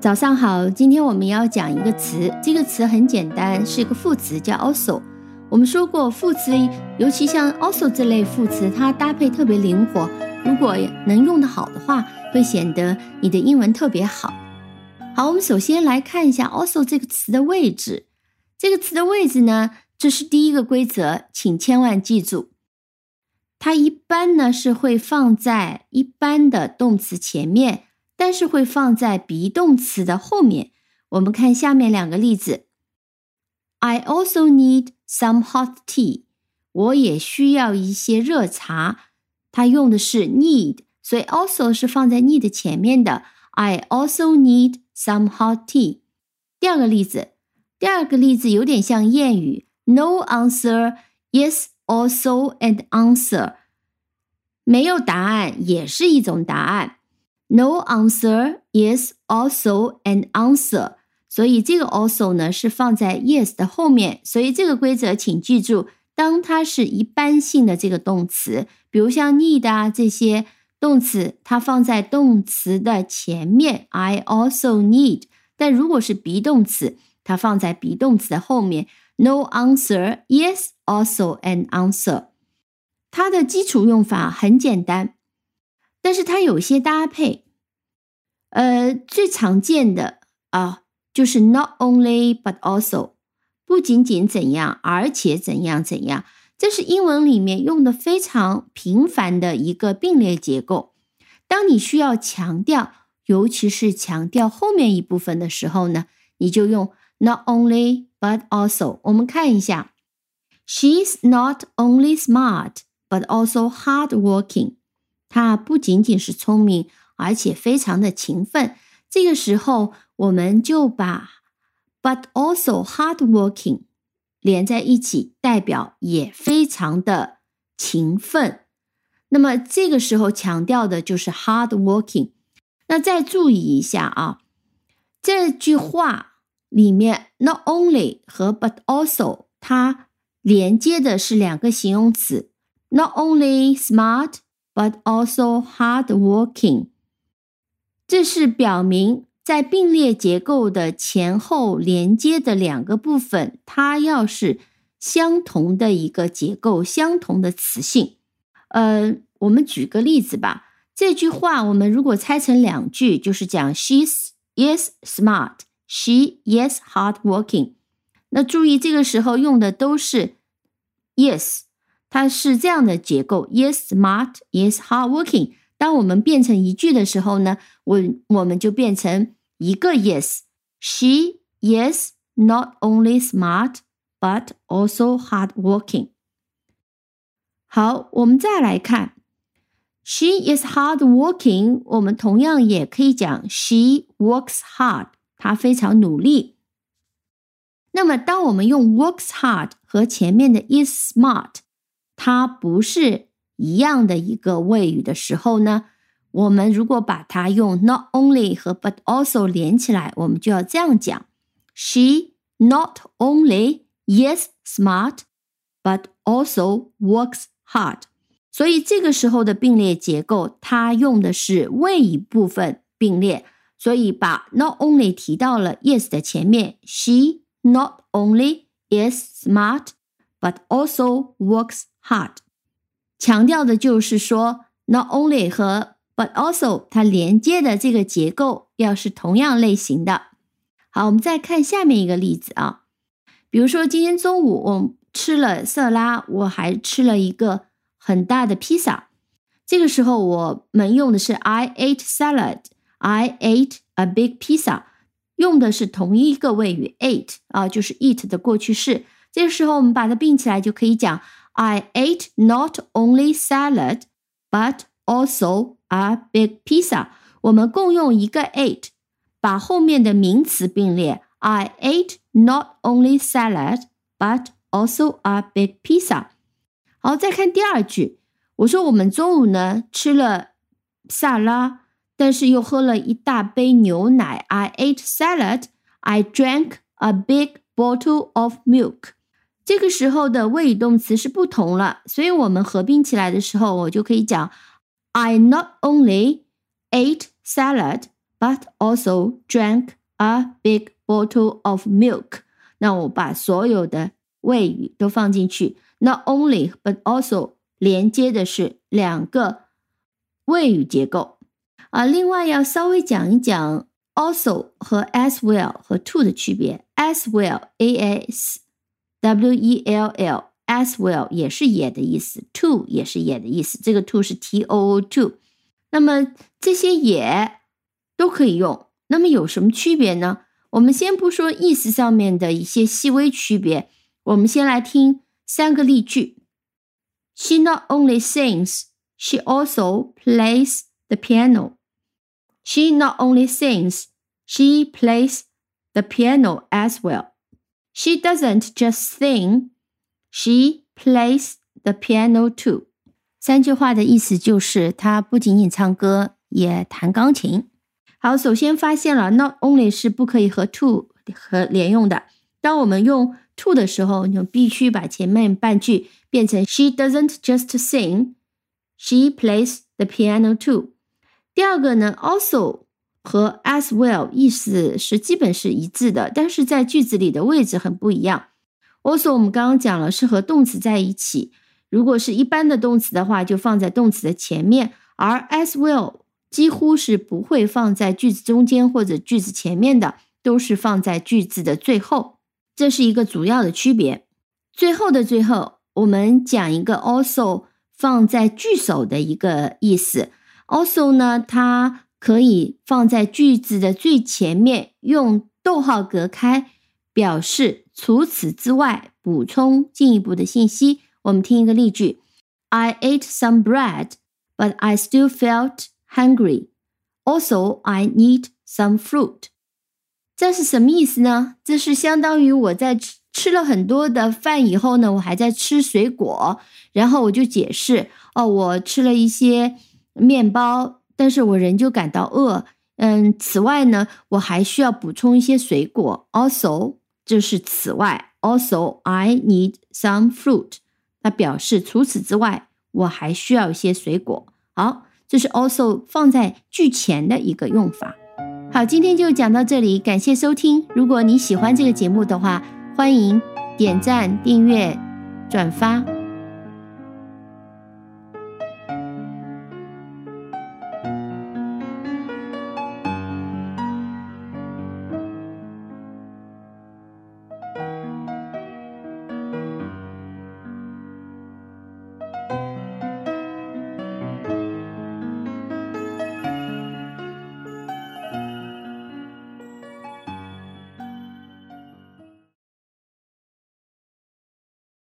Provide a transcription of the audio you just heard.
早上好，今天我们要讲一个词，这个词很简单，是一个副词，叫 also。我们说过，副词尤其像 also 这类副词，它搭配特别灵活，如果能用得好的话，会显得你的英文特别好。好，我们首先来看一下 also 这个词的位置。这个词的位置呢，这是第一个规则，请千万记住，它一般呢是会放在一般的动词前面。但是会放在 be 动词的后面。我们看下面两个例子：I also need some hot tea。我也需要一些热茶。它用的是 need，所以 also 是放在 need 前面的。I also need some hot tea。第二个例子，第二个例子有点像谚语：No answer, yes, also and answer。没有答案也是一种答案。No answer is also an answer。所以这个 also 呢是放在 yes 的后面。所以这个规则请记住，当它是一般性的这个动词，比如像 need 啊这些动词，它放在动词的前面。I also need。但如果是 be 动词，它放在 be 动词的后面。No answer is also an answer。它的基础用法很简单。但是它有些搭配，呃，最常见的啊就是 not only but also，不仅仅怎样，而且怎样怎样，这是英文里面用的非常频繁的一个并列结构。当你需要强调，尤其是强调后面一部分的时候呢，你就用 not only but also。我们看一下，She's not only smart but also hardworking。他不仅仅是聪明，而且非常的勤奋。这个时候，我们就把 but also hardworking 连在一起，代表也非常的勤奋。那么这个时候强调的就是 hardworking。那再注意一下啊，这句话里面 not only 和 but also 它连接的是两个形容词，not only smart。But also hardworking，这是表明在并列结构的前后连接的两个部分，它要是相同的一个结构，相同的词性。呃，我们举个例子吧。这句话我们如果拆成两句，就是讲 she's is smart, she is hardworking。那注意这个时候用的都是 yes。它是这样的结构：Yes, smart. Yes, hardworking. 当我们变成一句的时候呢，我我们就变成一个 Yes. She is not only smart but also hardworking. 好，我们再来看，She is hardworking。我们同样也可以讲 She works hard。她非常努力。那么，当我们用 works hard 和前面的 is smart 它不是一样的一个谓语的时候呢，我们如果把它用 not only 和 but also 连起来，我们就要这样讲：She not only is smart, but also works hard。所以这个时候的并列结构，它用的是谓语部分并列，所以把 not only 提到了 yes 的前面。She not only is smart, but also works hard，强调的就是说，not only 和 but also 它连接的这个结构要是同样类型的。好，我们再看下面一个例子啊，比如说今天中午我吃了色拉，我还吃了一个很大的披萨。这个时候我们用的是 I ate salad，I ate a big pizza，用的是同一个谓语 ate 啊，就是 eat 的过去式。这个时候我们把它并起来就可以讲。I ate not only salad, but also a big pizza。我们共用一个 ate，把后面的名词并列。I ate not only salad, but also a big pizza。好，再看第二句。我说我们中午呢吃了萨拉，但是又喝了一大杯牛奶。I ate salad. I drank a big bottle of milk. 这个时候的谓语动词是不同了，所以我们合并起来的时候，我就可以讲：I not only ate salad, but also drank a big bottle of milk。那我把所有的谓语都放进去，not only but also 连接的是两个谓语结构啊。另外要稍微讲一讲 also 和 as well 和 to 的区别。as well，a s w e l l，as well 也是也的意思，to 也是也的意思。这个 to 是 t o o to。那么这些也都可以用。那么有什么区别呢？我们先不说意思上面的一些细微区别，我们先来听三个例句。She not only sings, she also plays the piano. She not only sings, she plays the piano as well. She doesn't just sing, she plays the piano too. 三句话的意思就是，她不仅仅唱歌，也弹钢琴。好，首先发现了 not only 是不可以和 to 和连用的。当我们用 to 的时候，你就必须把前面半句变成 She doesn't just sing, she plays the piano too。第二个呢，also 和 as well 意思是基本是一致的，但是在句子里的位置很不一样。also 我们刚刚讲了是和动词在一起，如果是一般的动词的话，就放在动词的前面，而 as well。几乎是不会放在句子中间或者句子前面的，都是放在句子的最后，这是一个主要的区别。最后的最后，我们讲一个 also 放在句首的一个意思。also 呢，它可以放在句子的最前面，用逗号隔开，表示除此之外，补充进一步的信息。我们听一个例句：I ate some bread, but I still felt hungry. Also, I need some fruit. 这是什么意思呢？这是相当于我在吃吃了很多的饭以后呢，我还在吃水果，然后我就解释哦，我吃了一些面包，但是我仍旧感到饿。嗯，此外呢，我还需要补充一些水果。Also，就是此外。Also, I need some fruit。它表示除此之外，我还需要一些水果。好。这是 also 放在句前的一个用法。好，今天就讲到这里，感谢收听。如果你喜欢这个节目的话，欢迎点赞、订阅、转发。